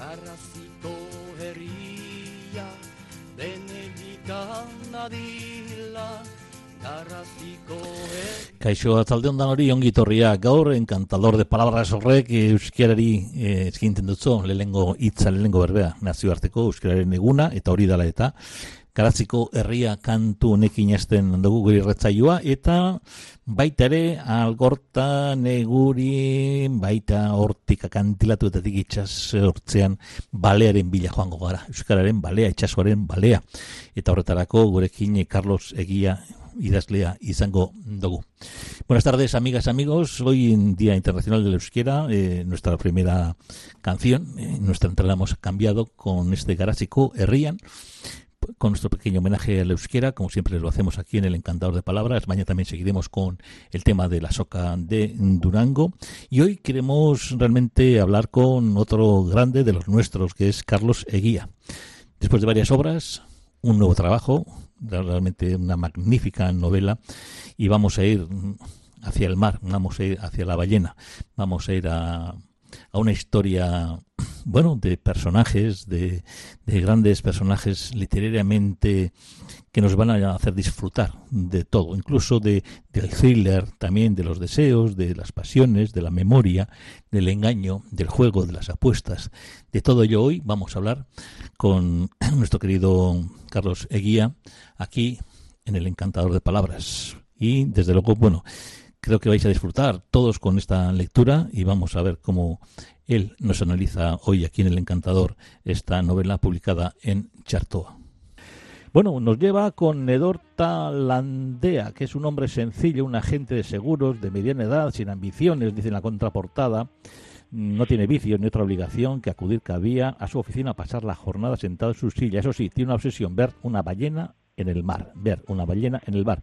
Garraziko herria denegikan adila Garraziko herria. Kaixo, atzalde ondan hori ongi torria gaur, encantador de palabras horrek eh, euskarari eh, eskinten dutzo, lehengo hitza, lehengo berbea, nazioarteko euskararen eguna, eta hori dala eta, Garatziko herria kantu honekin esten dugu guri retzaioa, eta baita ere, algorta, neguri, baita hortik akantilatu eta hortzean balearen bila joango gara, euskararen balea, itxasoaren balea. Eta horretarako gurekin Carlos Egia idazlea izango dugu. Buenas tardes, amigas, amigos. Hoy en Día Internacional de la Euskera, eh, nuestra primera canción, eh, nuestra entrada hemos cambiado con este Garásico Herrian, con nuestro pequeño homenaje a la euskera, como siempre lo hacemos aquí en el Encantador de Palabras. Mañana también seguiremos con el tema de la soca de Durango. Y hoy queremos realmente hablar con otro grande de los nuestros, que es Carlos Eguía. Después de varias obras, un nuevo trabajo, realmente una magnífica novela, y vamos a ir hacia el mar, vamos a ir hacia la ballena, vamos a ir a, a una historia bueno, de personajes, de, de, grandes personajes literariamente que nos van a hacer disfrutar de todo, incluso de, del thriller, también de los deseos, de las pasiones, de la memoria, del engaño, del juego, de las apuestas. De todo ello hoy vamos a hablar con nuestro querido Carlos Eguía, aquí en el Encantador de Palabras. Y desde luego, bueno, creo que vais a disfrutar todos con esta lectura y vamos a ver cómo él nos analiza hoy aquí en El Encantador esta novela publicada en Chartoa. Bueno, nos lleva con Nedorta Landea, que es un hombre sencillo, un agente de seguros de mediana edad, sin ambiciones, dice en la contraportada. No tiene vicio ni otra obligación que acudir cada día a su oficina a pasar la jornada sentado en su silla. Eso sí, tiene una obsesión, ver una ballena en el mar, ver una ballena en el mar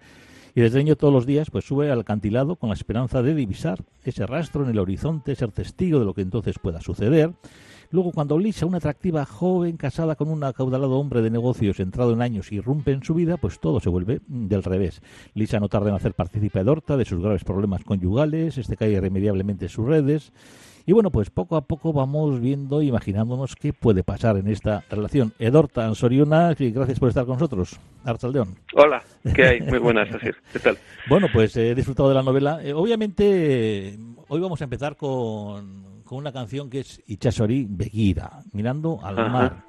y desde niño todos los días pues sube al acantilado con la esperanza de divisar ese rastro en el horizonte, ser testigo de lo que entonces pueda suceder. Luego, cuando Lisa, una atractiva joven casada con un acaudalado hombre de negocios entrado en años, irrumpe en su vida, pues todo se vuelve del revés. Lisa no tarda en hacer partícipe a Dorta de sus graves problemas conyugales, este cae irremediablemente en sus redes. Y bueno, pues poco a poco vamos viendo, imaginándonos qué puede pasar en esta relación. Edorta Ansoriuna, gracias por estar con nosotros. Archaldeón. Hola, ¿qué hay? Muy buenas, Asir. ¿Qué tal? Bueno, pues he disfrutado de la novela. Eh, obviamente, hoy vamos a empezar con, con una canción que es Ichasori Begira, mirando al Ajá. mar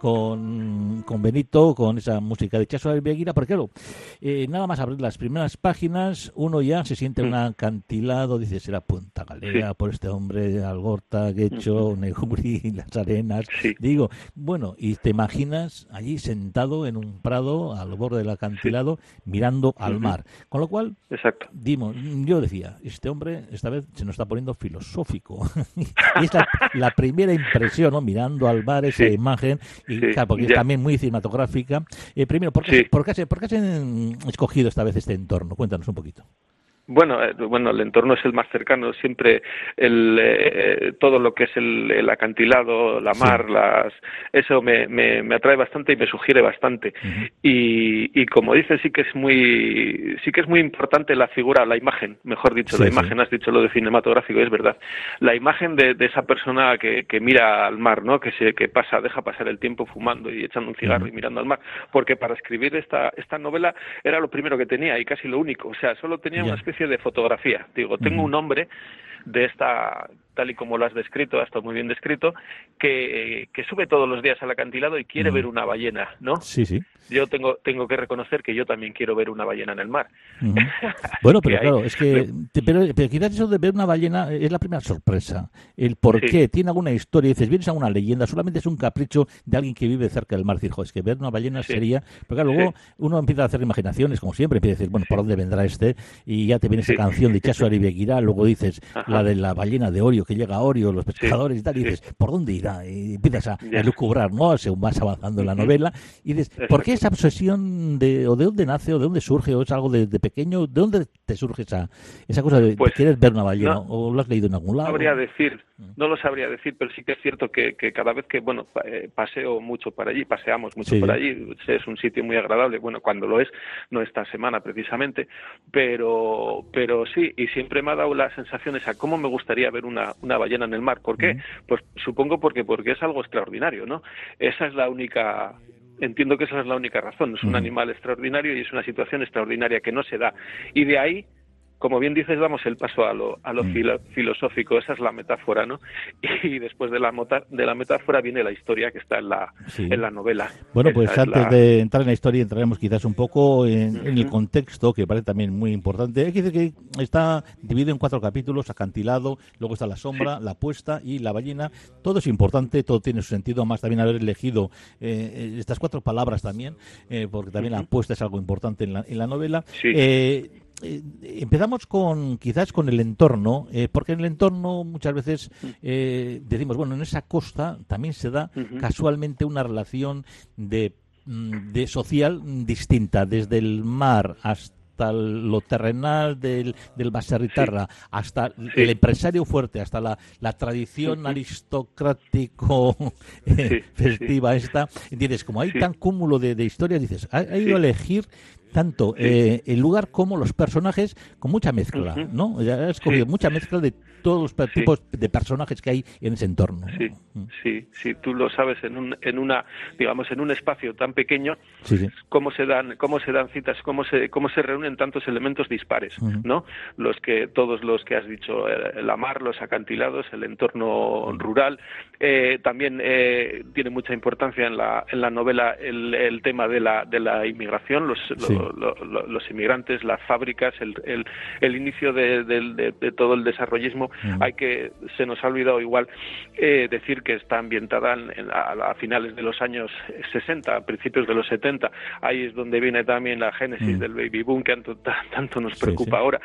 con, con Benito, con esa música de Chaso Beguira, porque claro, eh, nada más abrir las primeras páginas, uno ya se siente un acantilado, dice, será Punta Galera Sí. por este hombre, Algorta, Guecho, Neguri, las arenas. Sí. Digo, bueno, y te imaginas allí sentado en un prado al borde del acantilado mirando al mar. Con lo cual, Exacto. Dimos, yo decía, este hombre esta vez se nos está poniendo filosófico. y es la, la primera impresión, ¿no? Mirando al mar esa imagen, y Sí, claro, porque es también muy cinematográfica. Eh, primero, ¿por qué, Sí. por, qué, has- por qué has escogido esta vez este entorno? Cuéntanos un poquito. Bueno, eh, bueno, el entorno es el más cercano. Siempre el, eh, todo lo que es el, el acantilado, la Sí. mar, las, eso me, me, me atrae bastante y me sugiere bastante. Y, y como dices, sí que es muy, sí que es muy importante la figura, la imagen, mejor dicho, Sí, la sí. imagen. Has dicho lo de cinematográfico, es verdad. La imagen de, de esa persona que, que mira al mar, ¿no? Que se, que pasa, deja pasar el tiempo fumando y echando un cigarro y mirando al mar. Porque para escribir esta, esta novela era lo primero que tenía y casi lo único. O sea, solo tenía una especie de fotografía. Digo, tengo un hombre de esta, tal y como lo has descrito, ha estado muy bien descrito, que, que sube todos los días al acantilado y quiere Ujú. ver una ballena, ¿no? Sí, sí. Yo tengo, tengo que reconocer que yo también quiero ver una ballena en el mar. Bueno, pero claro, es que te- pero, pero quizás eso de ver una ballena es la primera sorpresa. El por Sí. qué tiene alguna historia, dices, vienes a una leyenda, solamente es un capricho de alguien que vive cerca del mar. Decir, "Jo, es que ver una ballena Sí. sería. Pero claro, luego Sí. uno empieza a hacer imaginaciones, como siempre, empieza a decir, bueno, ¿por dónde vendrá este? Y ya te viene esa canción de Chaso Aribeguirá, luego dices Ajá. la de la ballena de Orio, que llega a Orio, los pescadores y tal, y Sí. dices, ¿por dónde irá? Y empiezas a, a lucubrar, ¿no? Según vas avanzando en la novela, y dices, ¿por qué esa obsesión de, o de dónde nace, o de dónde surge, o es algo de, de pequeño? ¿De dónde te surge esa, esa cosa de, Pues, querer ver una ballena? no- ¿O lo has leído en algún No lado? sabría decir, Mm. no lo sabría decir, pero sí que es cierto que, que cada vez que, bueno, eh, paseo mucho por allí, paseamos mucho Sí. por allí, es un sitio muy agradable, bueno, cuando lo es, no esta semana precisamente, pero, pero sí, y siempre me ha dado la sensación esa, cómo me gustaría ver una, una, una ballena en el mar. ¿Por qué? Pues supongo porque, porque es algo extraordinario, ¿no? Esa es la única entiendo que esa es la única razón. Es un animal extraordinario y es una situación extraordinaria que no se da. Y de ahí como bien dices, damos el paso a lo, a lo mm. filosófico, esa es la metáfora, ¿no? Y después de la, de la metáfora viene la historia que está en la, en la novela. Bueno, pues antes de entrar en la historia entraremos quizás un poco en, el contexto, que parece también muy importante. Hay que decir que está dividido en cuatro capítulos, acantilado, luego está la sombra, la puesta y la ballena. Todo es importante, todo tiene su sentido, más también haber elegido eh, estas cuatro palabras también, eh, porque también la puesta es algo importante en la, en la novela. Eh, eh, empezamos con quizás con el entorno, eh, porque en el entorno muchas veces eh, decimos, bueno, en esa costa también se da casualmente una relación de, mm, de social distinta, desde el mar hasta lo terrenal del, del baserritarra, hasta el empresario fuerte, hasta la, la tradición aristocrático festiva esta. Entiendes, como hay tan cúmulo de, de historias, dices, ha, ha ido a elegir tanto eh, el lugar como los personajes con mucha mezcla, ¿no? Ya has cogido mucha mezcla de todos los tipos de personajes que hay en ese entorno. Sí, mm. sí, sí, tú lo sabes en, un, en una, digamos, en un espacio tan pequeño, cómo se dan, cómo se dan citas, cómo se, cómo se reúnen tantos elementos dispares, ¿no? Los que todos los que has dicho, eh, la mar, los acantilados, el entorno rural, eh, también eh, tiene mucha importancia en la, en la novela el, el tema de la, de la inmigración, los, los inmigrantes, las fábricas, el, el, el inicio de, de todo el desarrollismo hay que, se nos ha olvidado igual eh, decir que está ambientada a, finales de los años 60, a principios de los 70. Ahí es donde viene también la génesis del baby boom que tanto, nos preocupa ahora.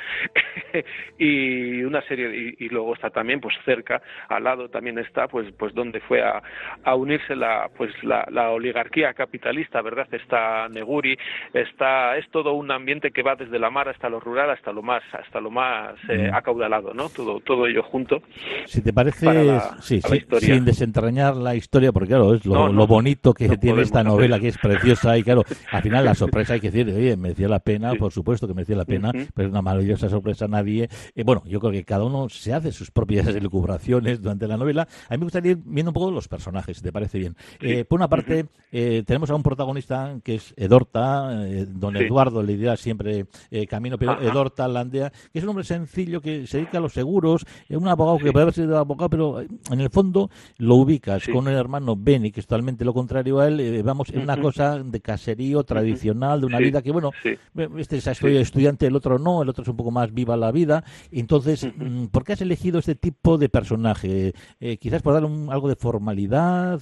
y una serie, y, luego está también, pues cerca, al lado también está, pues, pues donde fue a, unirse la, pues la, oligarquía capitalista, ¿verdad? Está Neguri, está, es todo un ambiente que va desde la mar hasta lo rural, hasta lo más, hasta lo más eh, acaudalado, ¿no? Todo, todo ello junto. Si te parece, sí, sin desentrañar la historia, porque claro, es lo, bonito que tiene esta novela, que es preciosa y claro, al final la sorpresa hay que decir, oye, merecía la pena, por supuesto que merecía la pena, pero es una maravillosa sorpresa nadie. Eh, bueno, yo creo que cada uno se hace sus propias elucubraciones durante la novela. A mí me gustaría ir viendo un poco los personajes, si te parece bien. Eh, por una parte, eh, tenemos a un protagonista que es Edorta, don Eduardo le dirá siempre camino, pero Edorta Landea, que es un hombre sencillo que se dedica a los seguros es un abogado que puede haber sido abogado, pero eh, en el fondo lo ubicas con el hermano Benny, que es totalmente lo contrario a él. Eh, vamos, en una cosa de caserío tradicional, de una vida que, bueno, este es estudiante, el otro no, el otro es un poco más viva la vida. Entonces, mm, ¿por qué has elegido este tipo de personaje? Eh, quizás por dar algo de formalidad,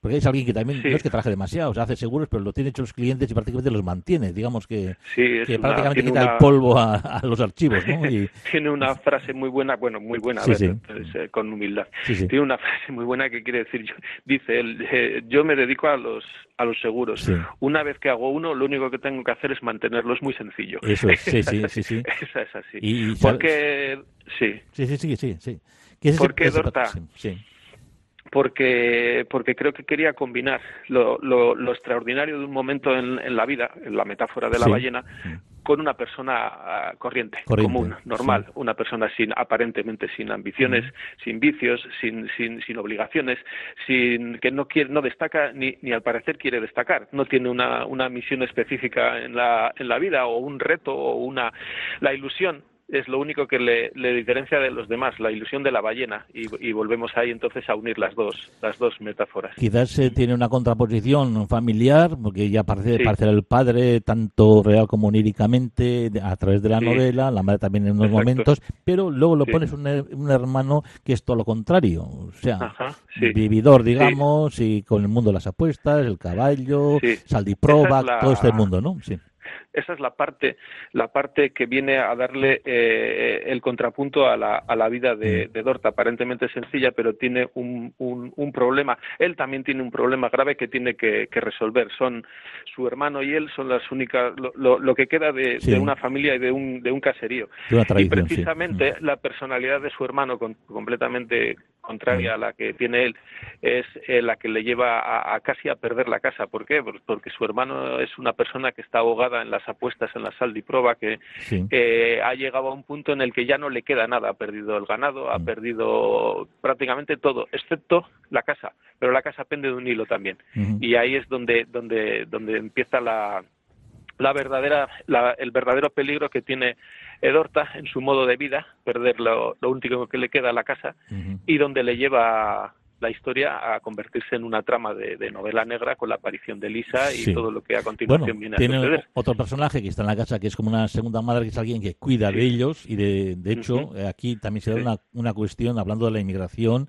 porque es alguien que también no es que trabaje demasiado, o sea, hace seguros, pero lo tiene hecho los clientes y prácticamente los mantiene. Digamos que, prácticamente quita el polvo a, los archivos. ¿no? Y... tiene una frase muy buena bueno, muy buena, eh, con humildad. Tiene una frase muy buena que quiere decir, yo, dice él, eh, yo me dedico a los a los seguros. Una vez que hago uno, lo único que tengo que hacer es mantenerlo, es muy sencillo. Eso es, sí, sí, sí, sí. Esa es así. Y, Porque, sí. Sí, sí, sí, sí, sí. Porque Dorta, sí porque, porque creo que quería combinar lo, lo, lo extraordinario de un momento en, en, la vida, en la metáfora de la ballena, con una persona ah, corriente, común, normal, una persona sin aparentemente sin ambiciones, sin vicios, sin, sin, sin obligaciones, sin que no quiere, no destaca ni, ni al parecer quiere destacar, no tiene una, una misión específica en la, en la vida o un reto o una la ilusión es lo único que le, diferencia de los demás, la ilusión de la ballena, y, volvemos ahí entonces a unir las dos, las dos metáforas. Quizás eh, tiene una contraposición familiar, porque ya parece, parece el padre, tanto real como oníricamente, a través de la novela, la madre también en unos momentos, pero luego lo pones un, un, hermano que es todo lo contrario, o sea, vividor, digamos, y con el mundo de las apuestas, el caballo, saldiproba, todo este mundo, ¿no? Sí esa es la parte, la parte que viene a darle eh, el contrapunto a la, a la vida de, de, Dorta, aparentemente sencilla, pero tiene un, un, problema. Él también tiene un problema grave que tiene que, resolver. Son su hermano y él son las únicas, lo, lo, que queda de, una familia y de un, de un caserío. y precisamente la personalidad de su hermano, completamente contraria a la que tiene él, es eh, la que le lleva a, casi a perder la casa. ¿Por qué? Porque su hermano es una persona que está ahogada en las apuestas, en la sal y prueba, que ha llegado a un punto en el que ya no le queda nada. Ha perdido el ganado, ha mm. perdido prácticamente todo, excepto la casa. Pero la casa pende de un hilo también. Y ahí es donde, donde, donde empieza la, la verdadera, el verdadero peligro que tiene Edorta en su modo de vida, perder lo, último que le queda a la casa, y donde le lleva la historia a convertirse en una trama de, novela negra con la aparición de Lisa y todo lo que a continuación viene a tiene otro personaje que está en la casa que es como una segunda madre, que es alguien que cuida de ellos y de, de hecho aquí también se da una, una cuestión hablando de la inmigración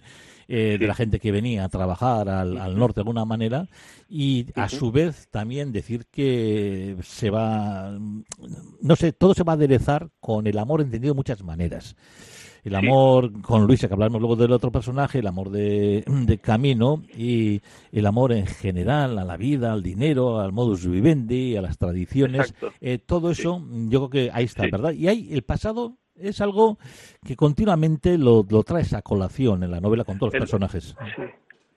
eh, de la gente que venía a trabajar al, norte de alguna manera y a su vez también decir que se va, no sé, todo se va a aderezar con el amor entendido de muchas maneras. El amor con Luisa, que hablamos luego del otro personaje, el amor de, Camino y el amor en general a la vida, al dinero, al modus vivendi, a las tradiciones. Eh, todo eso, yo creo que ahí está, ¿verdad? Y hay el pasado es algo que continuamente lo, lo traes a colación en la novela con todos los personajes. Sí.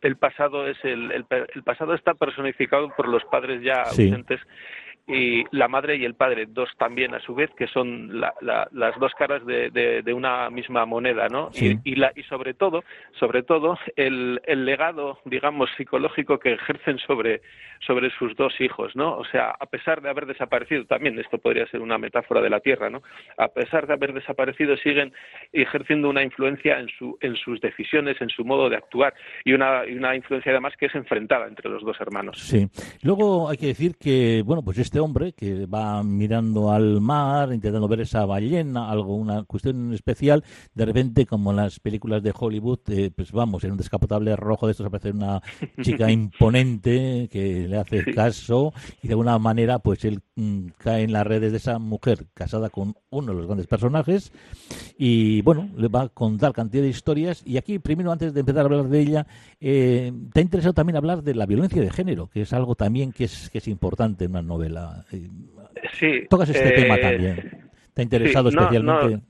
El pasado es el, el, pasado está personificado por los padres ya ausentes y la madre y el padre, dos también a su vez, que son las dos caras de, de, una misma moneda, ¿no? Y, la, y sobre todo, sobre todo, el, el, legado, digamos, psicológico que ejercen sobre, sobre sus dos hijos, ¿no? O sea, a pesar de haber desaparecido, también esto podría ser una metáfora de la Tierra, ¿no? A pesar de haber desaparecido, siguen ejerciendo una influencia en, su, en sus decisiones, en su modo de actuar, y una, y una influencia además que es enfrentada entre los dos hermanos. Sí. Luego hay que decir que, bueno, pues este hombre que va mirando al mar, intentando ver esa ballena, algo, una cuestión especial, de repente, como en las películas de Hollywood, eh, pues vamos, en un descapotable rojo de estos aparece una chica imponente que le hace caso y de alguna manera, pues él mm, cae en las redes de esa mujer casada con uno de los grandes personajes y bueno, le va a contar cantidad de historias. Y aquí primero antes de empezar a hablar de ella, eh, te ha interesado también hablar de la violencia de género, que es algo también que es, que es importante en una novela. Sí. Tocas este tema eh, también. ¿Te ha interesado especialmente?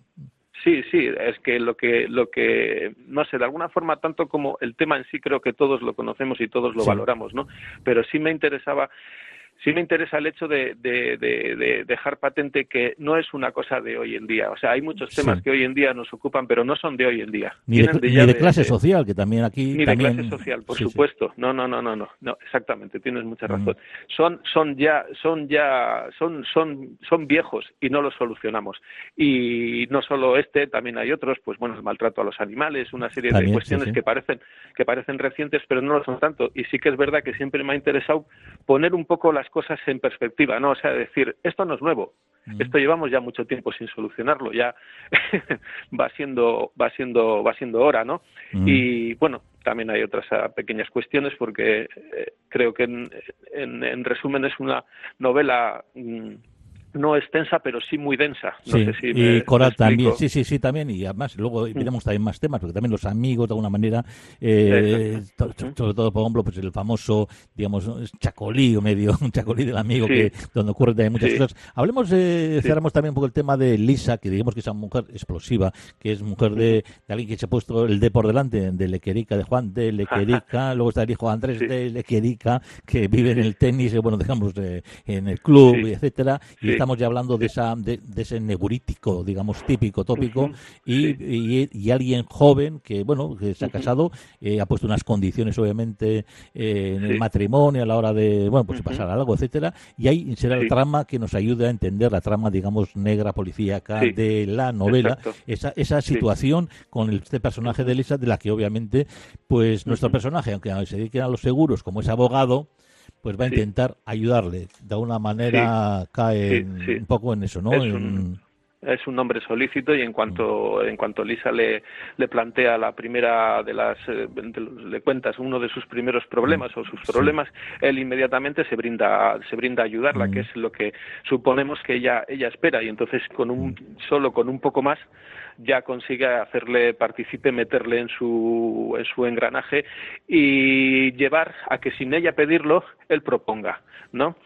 Sí, sí, es que lo que lo que no sé, de alguna forma tanto como el tema en sí creo que todos lo conocemos y todos lo valoramos, ¿no? Pero sí me interesaba sí me interesa el hecho de, dejar patente que no es una cosa de hoy en día. O sea, hay muchos temas que hoy en día nos ocupan, pero no son de hoy en día. Ni de, clase social, que también aquí... Ni de clase social, por supuesto. No, no, no, no, no, no, exactamente, tienes mucha razón. Son, son ya, son ya, son, son, son viejos y no los solucionamos. Y no solo este, también hay otros, pues bueno, el maltrato a los animales, una serie de cuestiones que parecen, que parecen recientes, pero no lo son tanto. Y sí que es verdad que siempre me ha interesado poner un poco las cosas en perspectiva, ¿no? O sea, decir, esto no es nuevo, esto llevamos ya mucho tiempo sin solucionarlo, ya va siendo, va siendo, va siendo hora, ¿no? Y bueno, también hay otras ah, pequeñas cuestiones porque eh, creo que en, en, resumen es una novela mm, no extensa, pero sí muy densa. No sé si y Cora también, sí, sí, sí, también. Y además, luego mm. tenemos también más temas, porque también los amigos, de alguna manera, eh, sobre todo, por ejemplo, pues el famoso, digamos, chacolí, o medio, un chacolí del amigo, que donde ocurren también muchas cosas. Hablemos, eh, cerramos también un poco el tema de Lisa, que digamos que es una mujer explosiva, que es mujer de, alguien que se ha puesto el de por delante, de Lequerica, de Juan de Lequerica, luego está el hijo Andrés de Lequerica, que vive en el tenis, bueno, dejamos eh, en el club, etcétera, y estamos ya hablando de, esa, de, ese neurítico, digamos, típico, tópico, y, y, alguien joven que, bueno, que se ha casado, eh, ha puesto unas condiciones, obviamente, eh, en el matrimonio a la hora de, bueno, pues pasar algo, etcétera, y ahí será la trama que nos ayude a entender la trama, digamos, negra, policíaca de la novela, esa, esa situación con este personaje de Elisa, de la que obviamente, pues nuestro personaje, aunque se dedique a los seguros como es abogado, pues va a intentar ayudarle. De alguna manera cae un poco en eso, ¿no? Es un, es un nombre solícito y en cuanto en cuanto Lisa le, le plantea la primera de las eh, le cuentas uno de sus primeros problemas o sus problemas él inmediatamente se brinda se brinda a ayudarla que es lo que suponemos que ella ella espera. Y entonces con un solo con un poco más ya consigue hacerle participe, meterle en su, en su engranaje y llevar a que sin ella pedirlo, él proponga, ¿no?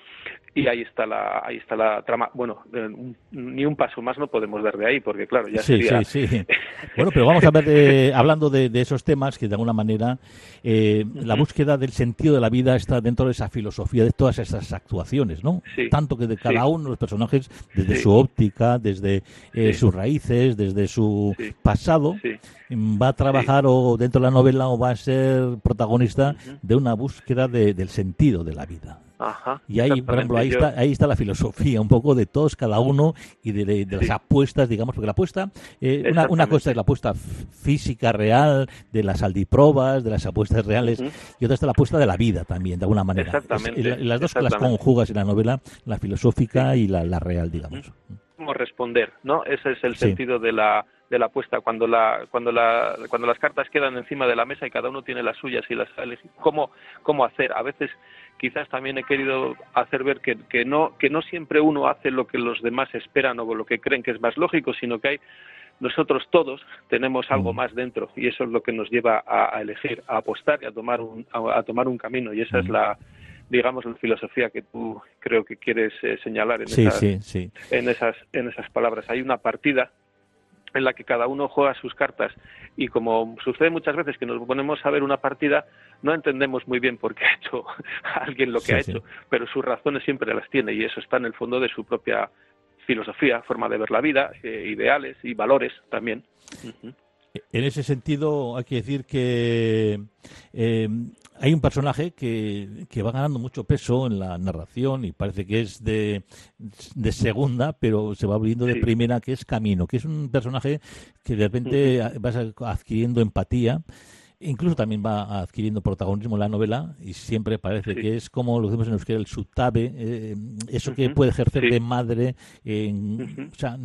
Y ahí está la ahí está la trama. Bueno ni un paso más no podemos dar de ahí porque claro ya sí, sería sí. Sí bueno pero vamos a ver hablando de, esos temas que de alguna manera eh, la búsqueda del sentido de la vida está dentro de esa filosofía de todas esas actuaciones no tanto que de cada uno de los personajes desde su óptica desde eh, sus raíces desde su pasado va a trabajar o dentro de la novela o va a ser protagonista de una búsqueda del sentido de la vida y ahí, por ejemplo, ahí está, ahí está la filosofía, un poco de todos, cada uno, y de, las apuestas, digamos, porque la apuesta, eh, una, una, cosa es la apuesta física real, de las aldiprobas, de las apuestas reales, y otra es la apuesta de la vida también, de alguna manera. Exactamente. las dos las conjugas en la novela, la filosófica y la, la, real, digamos. ¿Cómo responder? ¿no? Ese es el sentido de la de la apuesta cuando la cuando la cuando las cartas quedan encima de la mesa y cada uno tiene las suyas y las cómo cómo hacer a veces quizás también he querido hacer ver que, que, no, que no siempre uno hace lo que los demás esperan o lo que creen que es más lógico, sino que hay nosotros todos tenemos algo mm. más dentro y eso es lo que nos lleva a, elegir, a apostar y a tomar un, a, tomar un camino y esa es mm. la digamos la filosofía que tú creo que quieres eh, señalar en, esas, en esas en esas palabras. Hay una partida en la que cada uno juega sus cartas. Y como sucede muchas veces que nos ponemos a ver una partida no entendemos muy bien por qué ha hecho alguien lo que ha hecho pero sus razones siempre las tiene y eso está en el fondo de su propia filosofía forma de ver la vida eh, ideales y valores también. En ese sentido, hay que decir que eh, hay un personaje que, que, va ganando mucho peso en la narración y parece que es de, de segunda, pero se va abriendo de primera, que es Camino, que es un personaje que de repente vas adquiriendo empatía Incluso también va adquiriendo protagonismo en la novela y siempre parece que es como lo decimos en euskera, el sutabe, eh, eso que puede ejercer de madre, o sea,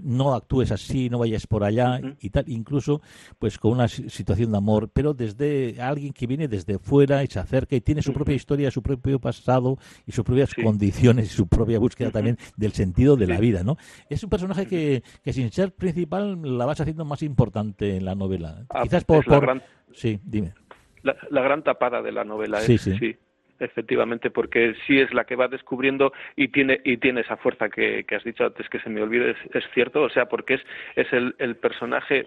no actúes así, no vayas por allá y tal, incluso pues con una situación de amor, pero desde alguien que viene desde fuera y se acerca y tiene su propia historia, su propio pasado y sus propias condiciones y su propia búsqueda también del sentido de la vida, ¿no? Es un personaje que, que sin ser principal la vas haciendo más importante en la novela. Ah, Quizás por, por Sí, dime. La, gran tapada de la novela es, sí, efectivamente, porque sí es la que va descubriendo y tiene y tiene esa fuerza que, has dicho antes que se me olvide, es, cierto, o sea, porque es, es el, el personaje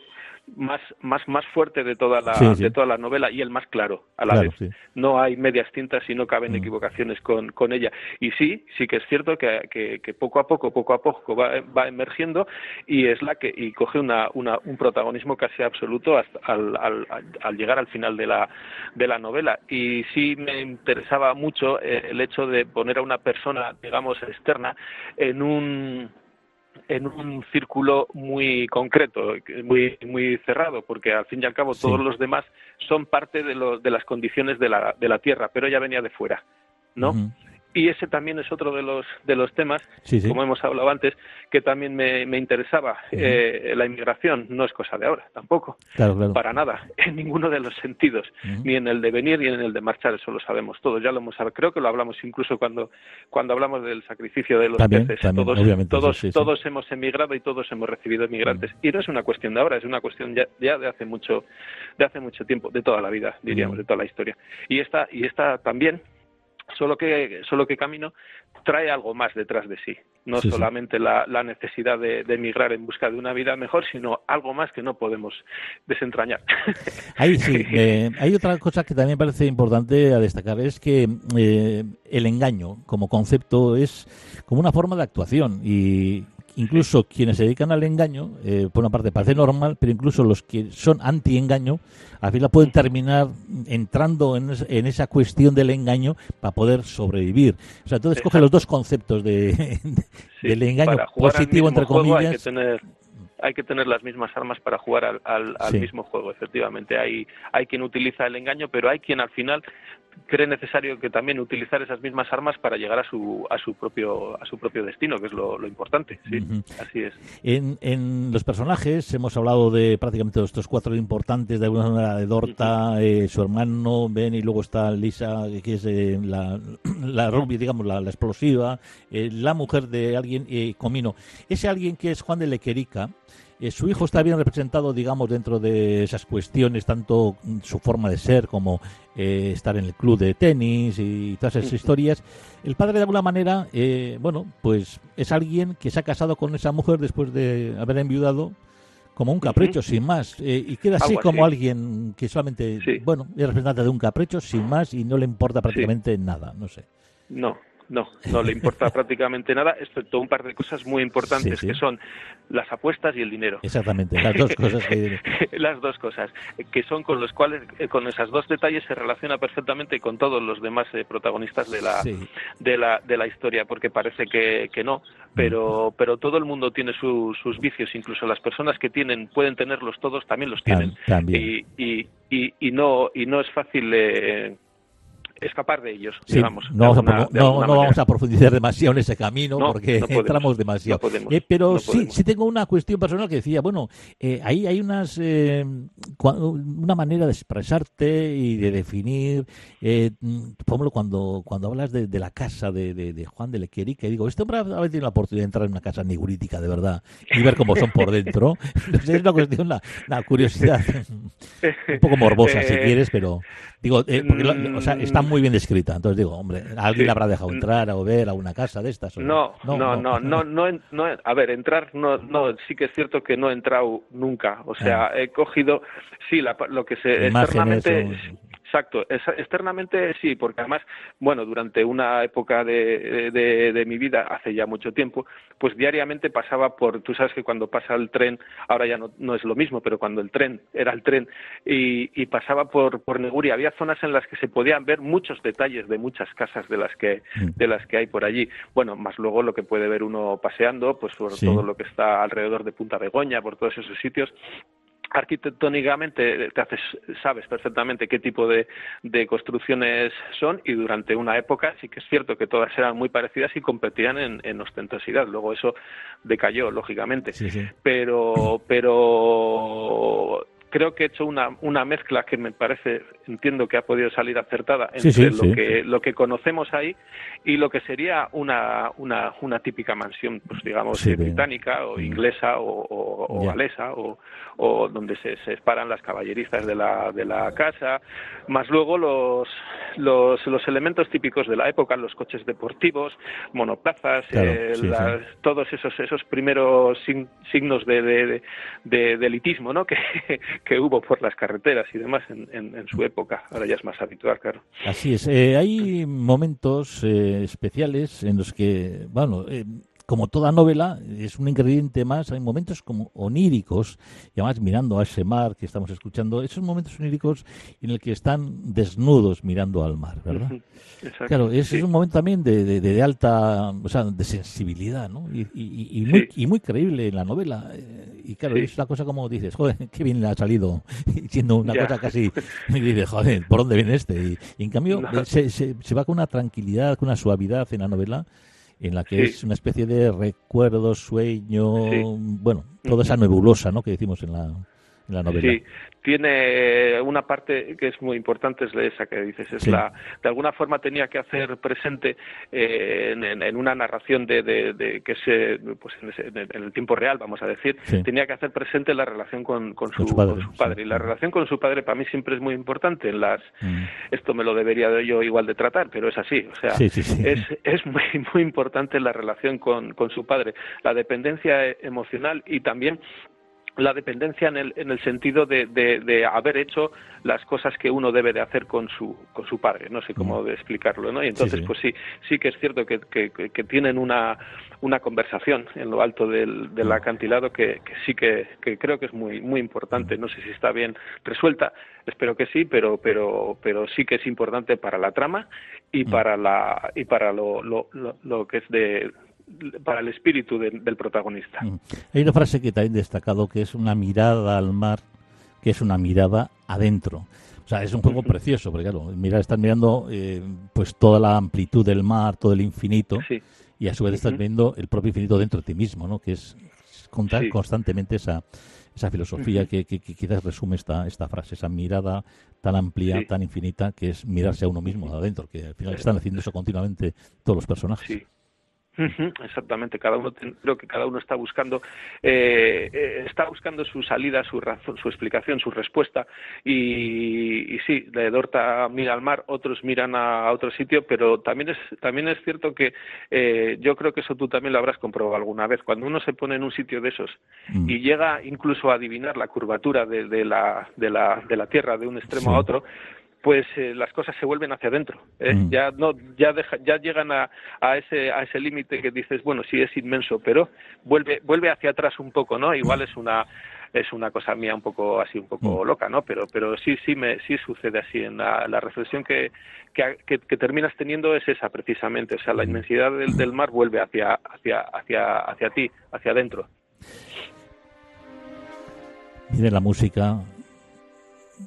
más, más, más fuerte de toda, la, de toda la novela y el más claro a la vez. No hay medias tintas y no caben mm. equivocaciones con, con ella. Y sí, sí que es cierto que, que, poco a poco, poco a poco va, va, emergiendo y es la que y coge una, una, un protagonismo casi absoluto hasta al, al, al, llegar al final de la, de la novela. Y sí me interesaba mucho eh, el hecho de poner a una persona, digamos, externa en un en un círculo muy concreto, muy, muy cerrado, porque al fin y al cabo todos los demás son parte de, lo, de las condiciones de la, de la Tierra, pero ella venía de fuera, ¿no? Y ese también es otro de los de los temas como hemos hablado antes que también me, me interesaba eh, la inmigración. No es cosa de ahora tampoco. Para nada en ninguno de los sentidos ni en el de venir ni en el de marchar eso lo sabemos todos ya lo hemos creo que lo hablamos incluso cuando cuando hablamos del sacrificio de los peces. todos todos todos hemos emigrado y todos hemos recibido emigrantes y no es una cuestión de ahora es una cuestión ya, ya de hace mucho de hace mucho tiempo de toda la vida diríamos de toda la historia. Y esta y esta también solo que, solo que Camino trae algo más detrás de sí. No solamente La, necesidad de, emigrar en busca de una vida mejor, sino algo más que no podemos desentrañar. Ahí sí. Eh, hay otra cosa que también parece importante a destacar, es que eh, el engaño como concepto es como una forma de actuación y incluso quienes se dedican al engaño, eh, por una parte parece normal, pero incluso los que son anti-engaño, al final pueden terminar entrando en, esa cuestión del engaño para poder sobrevivir. O sea, entonces coge los dos conceptos de, del engaño positivo, entre comillas. Hay que, tener, hay que tener las mismas armas para jugar al, al, mismo juego, efectivamente. Hay, hay quien utiliza el engaño, pero hay quien al final cree necesario que también utilizar esas mismas armas para llegar a su a su propio a su propio destino que es lo, importante sí así es. En, en los personajes hemos hablado de prácticamente estos cuatro importantes de alguna manera de Dorta eh, su hermano Ben y luego está Lisa que es eh, la la Ruby digamos la, explosiva eh, la mujer de alguien Comino. Ese alguien que es Juan de Lequerica Eh, su hijo está bien representado, digamos, dentro de esas cuestiones, tanto su forma de ser como eh, estar en el club de tenis y todas esas historias. El padre, de alguna manera, eh, bueno, pues es alguien que se ha casado con esa mujer después de haber enviudado como un capricho, sin más. y queda así como alguien que solamente, bueno, es representante de un capricho, sin más, y no le importa prácticamente nada, no sé. No, no, no le importa prácticamente nada, excepto un par de cosas muy importantes, que son las apuestas y el dinero. Exactamente, las dos cosas que... las dos cosas, que son con los cuales, eh, con esos dos detalles se relaciona perfectamente con todos los demás eh, protagonistas de la, de la, de la historia, porque parece que, que no, pero, pero todo el mundo tiene sus vicios, incluso las personas que tienen, pueden tenerlos todos, también los tienen. También. Y, y, y, no, y no es fácil... Eh, escapar de ellos, digamos. No, vamos a, profundizar demasiado en ese camino porque entramos demasiado. Eh, pero sí, sí tengo una cuestión personal que decía, bueno, eh, ahí hay unas eh, una manera de expresarte y de definir, eh, por ejemplo, cuando, cuando hablas de, la casa de, de, Juan de Lequerica, digo, este hombre a veces tiene la oportunidad de entrar en una casa nigurítica de verdad y ver cómo son por dentro. es una cuestión, una, curiosidad un poco morbosa si quieres, pero digo, porque, o sea, está muy bien descrita. Entonces digo, hombre, alguien la habrá dejado entrar o ver a una casa de estas. no, no, no, no, no, a ver, entrar, no, no, sí que es cierto que no he entrado nunca. O sea, ah. he cogido, sí, lo que se externamente. Exacto, externamente sí, porque además, bueno, durante una época de, de, mi vida, hace ya mucho tiempo, pues diariamente pasaba por, tú sabes que cuando pasa el tren, ahora ya no, no es lo mismo, pero cuando el tren era el tren y, y pasaba por, por Neguria, había zonas en las que se podían ver muchos detalles de muchas casas de las que, mm. de las que hay por allí. Bueno, más luego lo que puede ver uno paseando, pues por todo lo que está alrededor de Punta Begoña, por todos esos sitios arquitectónicamente te haces, sabes perfectamente qué tipo de, de, construcciones son y durante una época sí que es cierto que todas eran muy parecidas y competían en, en ostentosidad. Luego eso decayó, lógicamente. Pero, pero creo que he hecho una, una mezcla que me parece, entiendo que ha podido salir acertada entre lo, Que, lo que conocemos ahí y lo que sería una, una, una típica mansión, pues digamos, británica o inglesa o, o, galesa o, o, donde se, se paran las caballerizas de la, de la casa, más luego los, los, los elementos típicos de la época, los coches deportivos, monoplazas, eh, todos esos, esos primeros signos de, de, de, elitismo ¿no? que, que hubo por las carreteras y demás en, en, su época. Ahora ya es más habitual, claro. Así es. Eh, hay momentos eh, especiales en los que, bueno, eh, como toda novela, es un ingrediente más, hay momentos como oníricos, y además mirando a ese mar que estamos escuchando, esos momentos oníricos en el que están desnudos mirando al mar, ¿verdad? claro, es, es, un momento también de, de, alta, o sea, de sensibilidad, ¿no? Y, y, muy, y muy creíble en la novela. Y claro, es una cosa como dices, joder, qué bien le ha salido, siendo una cosa casi, y dices, joder, ¿por dónde viene este? Y, en cambio, se, se, se va con una tranquilidad, con una suavidad en la novela en la que es una especie de recuerdo, sueño, bueno, toda esa nebulosa, ¿no? Que decimos en la, la novela. Sí, tiene una parte que es muy importante, es esa que dices, es la, de alguna forma tenía que hacer presente eh, en, una narración de, de, que se, pues en, el tiempo real, vamos a decir, tenía que hacer presente la relación con, con, su, padre, Y la relación con su padre para mí siempre es muy importante. En las, mm. Esto me lo debería yo igual de tratar, pero es así. O sea, es, es muy, muy importante la relación con, con su padre, la dependencia emocional y también la dependencia en el, en el sentido de, de, haber hecho las cosas que uno debe de hacer con su, con su padre, no sé cómo de explicarlo, ¿no? Y entonces, pues sí, sí que es cierto que, que, que, tienen una, una conversación en lo alto del, del acantilado que, que sí que, que creo que es muy, muy importante, no sé si está bien resuelta, espero que sí, pero, pero, pero sí que es importante para la trama y para la, y para lo, lo, lo que es de, para el espíritu del protagonista. Mm. Hay una frase que también destacado que es una mirada al mar, que es una mirada adentro. O sea, es un juego precioso, porque claro, mirar, estás mirando eh, pues toda la amplitud del mar, todo el infinito, y a su vez estás viendo el propio infinito dentro de ti mismo, ¿no? Que es contar constantemente esa, esa filosofía que, que, quizás resume esta, esta frase, esa mirada tan amplia, tan infinita, que es mirarse a uno mismo adentro, que al final están haciendo eso continuamente todos los personajes. Exactamente, cada uno creo que cada uno está buscando eh, eh, está buscando su salida, su razón, su explicación, su respuesta y, y, sí, de Dorta mira al mar, otros miran a, otro sitio, pero también es también es cierto que eh, yo creo que eso tú también lo habrás comprobado alguna vez. Cuando uno se pone en un sitio de esos mm. y llega incluso a adivinar la curvatura de, de, la, de, la, de la Tierra de un extremo a otro, pues eh, las cosas se vuelven hacia adentro ¿eh? mm. ya no ya deja, ya llegan a, a ese a ese límite que dices bueno sí es inmenso pero vuelve vuelve hacia atrás un poco no igual es una es una cosa mía un poco así un poco mm. loca no pero pero sí sí me sí sucede así en la, la reflexión que, que, que, terminas teniendo es esa precisamente o sea la mm. inmensidad del, del mar vuelve hacia hacia hacia hacia ti hacia adentro Mire la música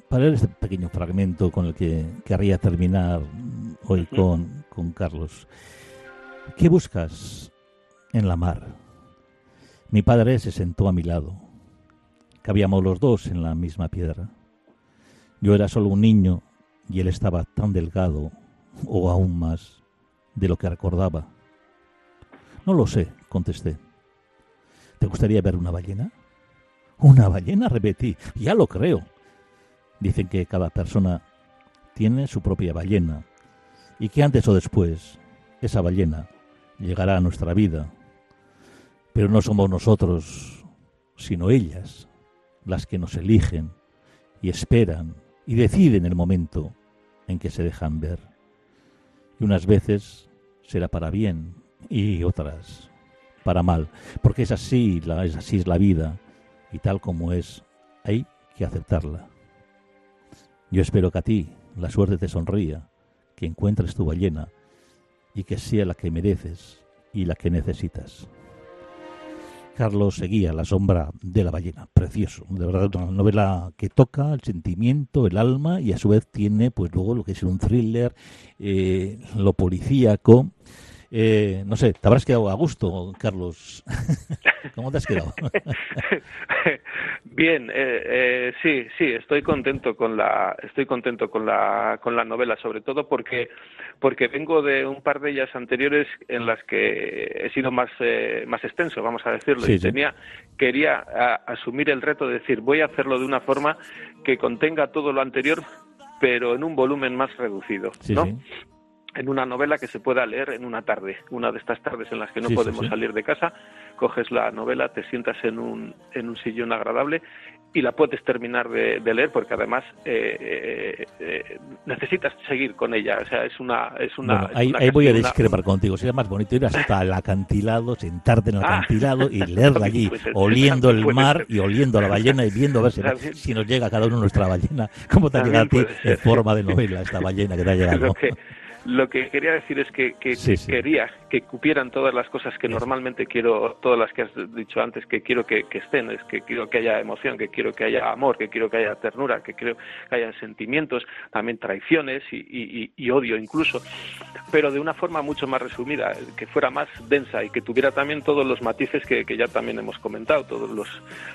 para este pequeño fragmento con el que querría terminar hoy con, con Carlos. ¿Qué buscas en la mar? Mi padre se sentó a mi lado. Cabíamos los dos en la misma piedra. Yo era solo un niño y él estaba tan delgado, o aún más, de lo que recordaba. No lo sé, contesté. ¿Te gustaría ver una ballena? Una ballena, repetí. Ya lo creo. Dicen que cada persona tiene su propia ballena y que antes o después esa ballena llegará a nuestra vida. Pero no somos nosotros, sino ellas, las que nos eligen y esperan y deciden el momento en que se dejan ver. Y unas veces será para bien y otras para mal, porque es así, es así es la vida y tal como es, hay que aceptarla. Yo espero que a ti la suerte te sonría, que encuentres tu ballena y que sea la que mereces y la que necesitas. Carlos seguía La sombra de la ballena, precioso, de verdad una novela que toca el sentimiento, el alma y a su vez tiene pues luego lo que es un thriller, eh, lo policíaco eh, no sé, te habrás quedado a gusto, Carlos. ¿Cómo te has quedado? Bien, eh, eh, sí, sí, estoy contento con la, estoy contento con la, con la novela, sobre todo porque, porque vengo de un par de ellas anteriores en las que he sido más, más extenso, vamos a decirlo, y tenía, quería asumir el reto de decir, voy a hacerlo de una forma que contenga todo lo anterior, pero en un volumen más reducido, ¿no? En una novela que se pueda leer en una tarde, una de estas tardes en las que no podemos salir de casa, coges la novela, te sientas en un, en un sillón agradable y la puedes terminar de, leer porque además eh, eh, eh, necesitas seguir con ella, o sea, es una... Es una, ahí, voy a discrepar contigo, sería más bonito ir hasta el acantilado, sentarte en el ah. acantilado y leerla allí, oliendo el mar y oliendo la ballena y viendo a ver si, si, nos llega cada uno nuestra ballena. ¿Cómo te ha llegado a ti en forma de novela esta ballena que te ha llegado? Lo que quería decir es que, quería que cupieran todas las cosas que normalmente quiero, todas las que has dicho antes, que quiero que, estén, es que quiero que haya emoción, que quiero que haya amor, que quiero que haya ternura, que quiero que haya sentimientos, también traiciones y, odio incluso, pero de una forma mucho más resumida, que fuera más densa y que tuviera también todos los matices que, ya también hemos comentado, todos los,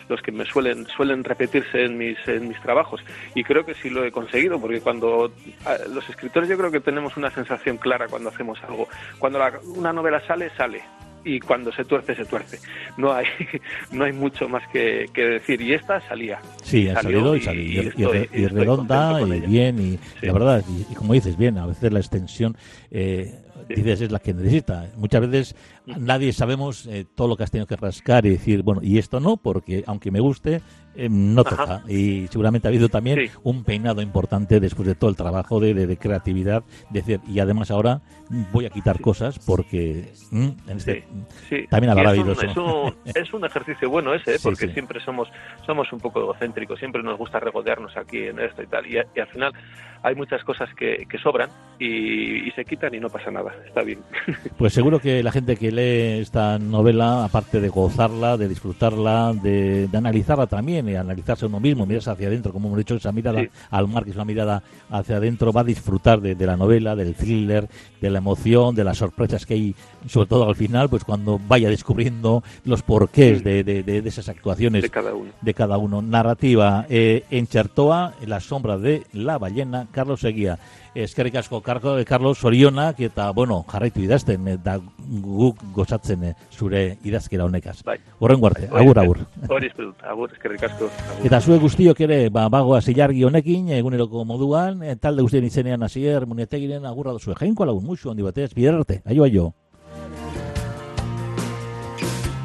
los que me suelen, suelen repetirse en mis, en mis trabajos. Y creo que sí lo he conseguido, porque cuando ah, los escritores yo creo que tenemos una sensación clara cuando hacemos algo. Cuando una novela sale, sale y cuando se tuerce, se tuerce. No hay, no hay mucho más que, decir. Y esta salía. Sí, ha salido y, salió. Y, redonda y bien. Y la verdad, y, como dices, bien, a veces la extensión. Eh, dices es la que necesita. Muchas veces nadie sabemos eh, todo lo que has tenido que rascar y decir, bueno, y esto no, porque aunque me guste, eh, no toca. Y seguramente ha habido también un peinado importante después de todo el trabajo de, de, creatividad. decir, y además ahora voy a quitar cosas porque mm, este, también habrá habido es un, Es un, ejercicio bueno ese, ¿eh? porque siempre somos, somos un poco egocéntricos, siempre nos gusta regodearnos aquí en esto y tal. Y, y al final hay muchas cosas que, que sobran y, se quitan y no pasa nada. Está bien. Pues seguro que la gente que lee esta novela, aparte de gozarla, de disfrutarla, de, analizarla también y analizarse uno mismo, mirarse hacia adentro, como hemos dicho, esa mirada al mar, que es una mirada hacia adentro, va a disfrutar de, la novela, del thriller, de la emoción, de las sorpresas que hay, sobre todo al final, pues cuando vaya descubriendo los porqués de, de, esas actuaciones de cada uno. De cada uno. Narrativa eh, en Chertoa, en la sombra de la ballena, Carlos Eguía. Eskerrik asko, Carlos Soriona, que eta, bueno, jarraitu idazten, da, guk gozatzen eh, zure idazkera honekaz. Bai. Horren guarte, bai, agur, agur. Hori espedut, agur, eskerrik asko. Eta zue guztiok ere, ba, bagoa zilargi honekin, eguneroko moduan, talde guztien izenean hasier, munetegiren agurra duzue. Jainko lagun, musu handi batez, biderarte, aio, aio.